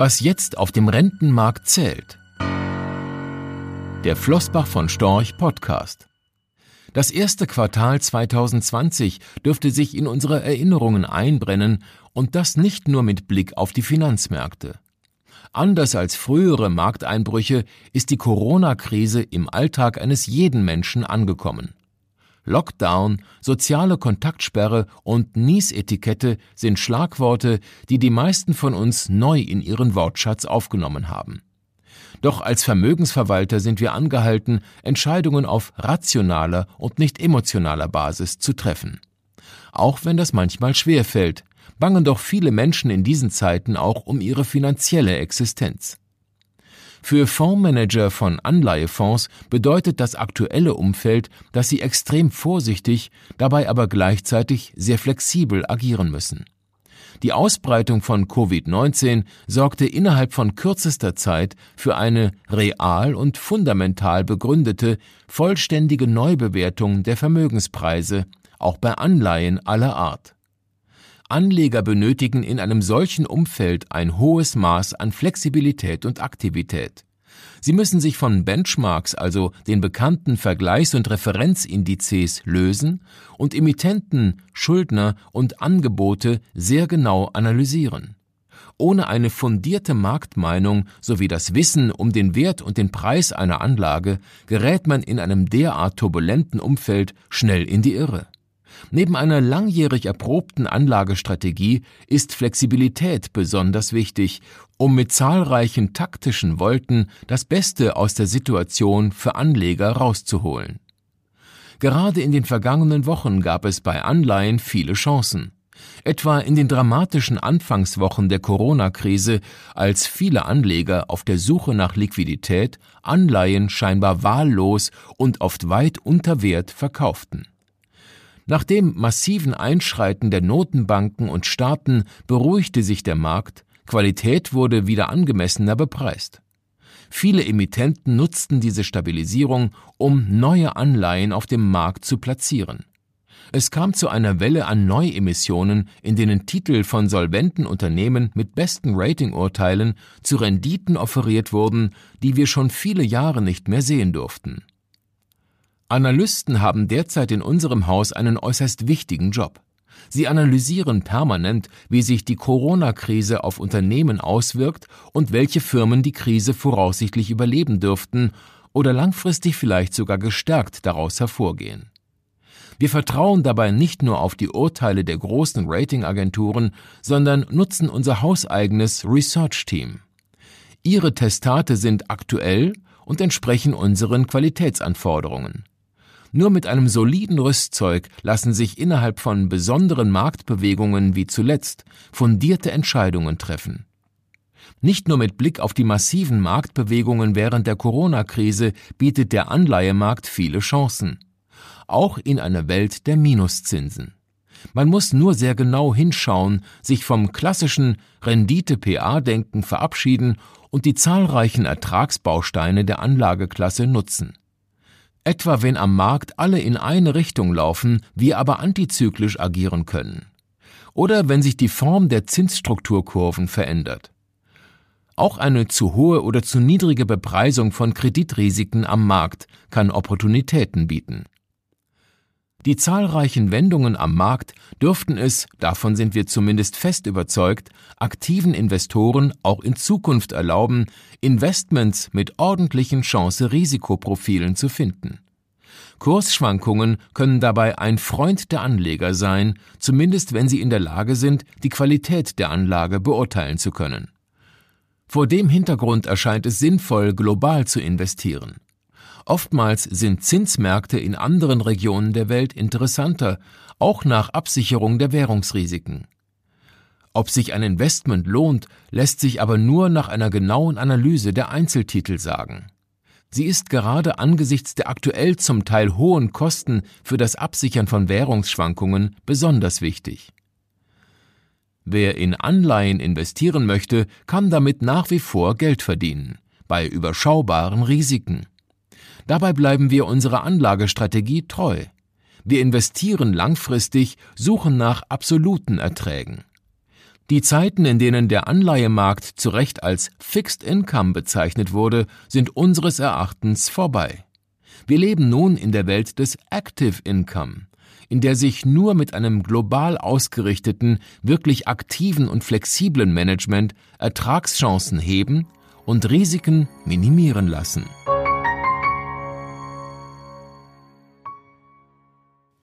Was jetzt auf dem Rentenmarkt zählt. Der Flossbach von Storch Podcast. Das erste Quartal 2020 dürfte sich in unsere Erinnerungen einbrennen und das nicht nur mit Blick auf die Finanzmärkte. Anders als frühere Markteinbrüche ist die Corona-Krise im Alltag eines jeden Menschen angekommen. Lockdown, soziale Kontaktsperre und Niesetikette sind Schlagworte, die die meisten von uns neu in ihren Wortschatz aufgenommen haben. Doch als Vermögensverwalter sind wir angehalten, Entscheidungen auf rationaler und nicht emotionaler Basis zu treffen. Auch wenn das manchmal schwer fällt, bangen doch viele Menschen in diesen Zeiten auch um ihre finanzielle Existenz. Für Fondsmanager von Anleihefonds bedeutet das aktuelle Umfeld, dass sie extrem vorsichtig, dabei aber gleichzeitig sehr flexibel agieren müssen. Die Ausbreitung von Covid-19 sorgte innerhalb von kürzester Zeit für eine real und fundamental begründete, vollständige Neubewertung der Vermögenspreise, auch bei Anleihen aller Art. Anleger benötigen in einem solchen Umfeld ein hohes Maß an Flexibilität und Aktivität. Sie müssen sich von Benchmarks, also den bekannten Vergleichs- und Referenzindizes, lösen und Emittenten, Schuldner und Angebote sehr genau analysieren. Ohne eine fundierte Marktmeinung sowie das Wissen um den Wert und den Preis einer Anlage gerät man in einem derart turbulenten Umfeld schnell in die Irre. Neben einer langjährig erprobten Anlagestrategie ist Flexibilität besonders wichtig, um mit zahlreichen taktischen Wolten das Beste aus der Situation für Anleger rauszuholen. Gerade in den vergangenen Wochen gab es bei Anleihen viele Chancen. Etwa in den dramatischen Anfangswochen der Corona-Krise, als viele Anleger auf der Suche nach Liquidität Anleihen scheinbar wahllos und oft weit unter Wert verkauften. Nach dem massiven Einschreiten der Notenbanken und Staaten beruhigte sich der Markt, Qualität wurde wieder angemessener bepreist. Viele Emittenten nutzten diese Stabilisierung, um neue Anleihen auf dem Markt zu platzieren. Es kam zu einer Welle an Neuemissionen, in denen Titel von solventen Unternehmen mit besten Ratingurteilen zu Renditen offeriert wurden, die wir schon viele Jahre nicht mehr sehen durften. Analysten haben derzeit in unserem Haus einen äußerst wichtigen Job. Sie analysieren permanent, wie sich die Corona-Krise auf Unternehmen auswirkt und welche Firmen die Krise voraussichtlich überleben dürften oder langfristig vielleicht sogar gestärkt daraus hervorgehen. Wir vertrauen dabei nicht nur auf die Urteile der großen Ratingagenturen, sondern nutzen unser hauseigenes Research-Team. Ihre Testate sind aktuell und entsprechen unseren Qualitätsanforderungen. Nur mit einem soliden Rüstzeug lassen sich innerhalb von besonderen Marktbewegungen wie zuletzt fundierte Entscheidungen treffen. Nicht nur mit Blick auf die massiven Marktbewegungen während der Corona-Krise bietet der Anleihemarkt viele Chancen. Auch in einer Welt der Minuszinsen. Man muss nur sehr genau hinschauen, sich vom klassischen Rendite-PA-Denken verabschieden und die zahlreichen Ertragsbausteine der Anlageklasse nutzen. Etwa wenn am Markt alle in eine Richtung laufen, wir aber antizyklisch agieren können. Oder wenn sich die Form der Zinsstrukturkurven verändert. Auch eine zu hohe oder zu niedrige Bepreisung von Kreditrisiken am Markt kann Opportunitäten bieten. Die zahlreichen Wendungen am Markt dürften es, davon sind wir zumindest fest überzeugt, aktiven Investoren auch in Zukunft erlauben, Investments mit ordentlichen Chance-Risikoprofilen zu finden. Kursschwankungen können dabei ein Freund der Anleger sein, zumindest wenn sie in der Lage sind, die Qualität der Anlage beurteilen zu können. Vor dem Hintergrund erscheint es sinnvoll, global zu investieren. Oftmals sind Zinsmärkte in anderen Regionen der Welt interessanter, auch nach Absicherung der Währungsrisiken. Ob sich ein Investment lohnt, lässt sich aber nur nach einer genauen Analyse der Einzeltitel sagen. Sie ist gerade angesichts der aktuell zum Teil hohen Kosten für das Absichern von Währungsschwankungen besonders wichtig. Wer in Anleihen investieren möchte, kann damit nach wie vor Geld verdienen, bei überschaubaren Risiken. Dabei bleiben wir unserer Anlagestrategie treu. Wir investieren langfristig, suchen nach absoluten Erträgen. Die Zeiten, in denen der Anleihemarkt zu Recht als Fixed Income bezeichnet wurde, sind unseres Erachtens vorbei. Wir leben nun in der Welt des Active Income, in der sich nur mit einem global ausgerichteten, wirklich aktiven und flexiblen Management Ertragschancen heben und Risiken minimieren lassen.